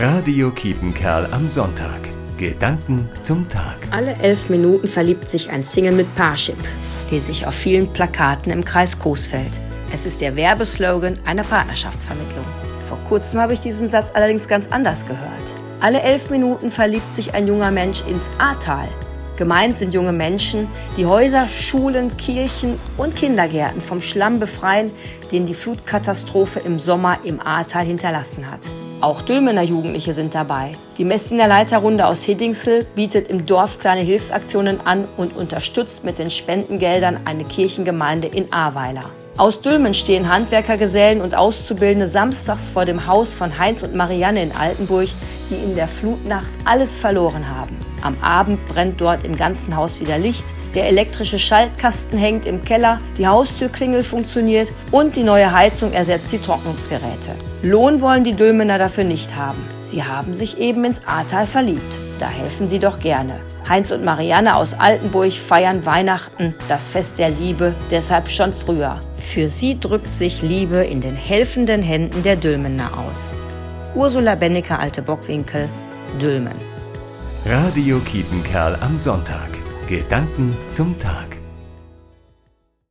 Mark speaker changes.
Speaker 1: Radio Kiepenkerl am Sonntag. Gedanken zum Tag.
Speaker 2: Alle elf Minuten verliebt sich ein Single mit Parship, lese ich auf vielen Plakaten im Kreis Coesfeld. Es ist der Werbeslogan einer Partnerschaftsvermittlung. Vor kurzem habe ich diesen Satz allerdings ganz anders gehört. Alle elf Minuten verliebt sich ein junger Mensch ins Ahrtal. Gemeint sind junge Menschen, die Häuser, Schulen, Kirchen und Kindergärten vom Schlamm befreien, den die Flutkatastrophe im Sommer im Ahrtal hinterlassen hat. Auch Dülmener Jugendliche sind dabei. Die Messdiener Leiterrunde aus Hiddingsel bietet im Dorf kleine Hilfsaktionen an und unterstützt mit den Spendengeldern eine Kirchengemeinde in Ahrweiler. Aus Dülmen stehen Handwerkergesellen und Auszubildende samstags vor dem Haus von Heinz und Marianne in Altenburg, die in der Flutnacht alles verloren haben. Am Abend brennt dort im ganzen Haus wieder Licht, der elektrische Schaltkasten hängt im Keller, die Haustürklingel funktioniert und die neue Heizung ersetzt die Trocknungsgeräte. Lohn wollen die Dülmener dafür nicht haben. Sie haben sich eben ins Ahrtal verliebt. Da helfen sie doch gerne. Heinz und Marianne aus Altenburg feiern Weihnachten, das Fest der Liebe, deshalb schon früher. Für sie drückt sich Liebe in den helfenden Händen der Dülmener aus. Ursula Bennecker, Alte Bockwinkel, Dülmen.
Speaker 1: Radio Kiepenkerl am Sonntag. Gedanken zum Tag.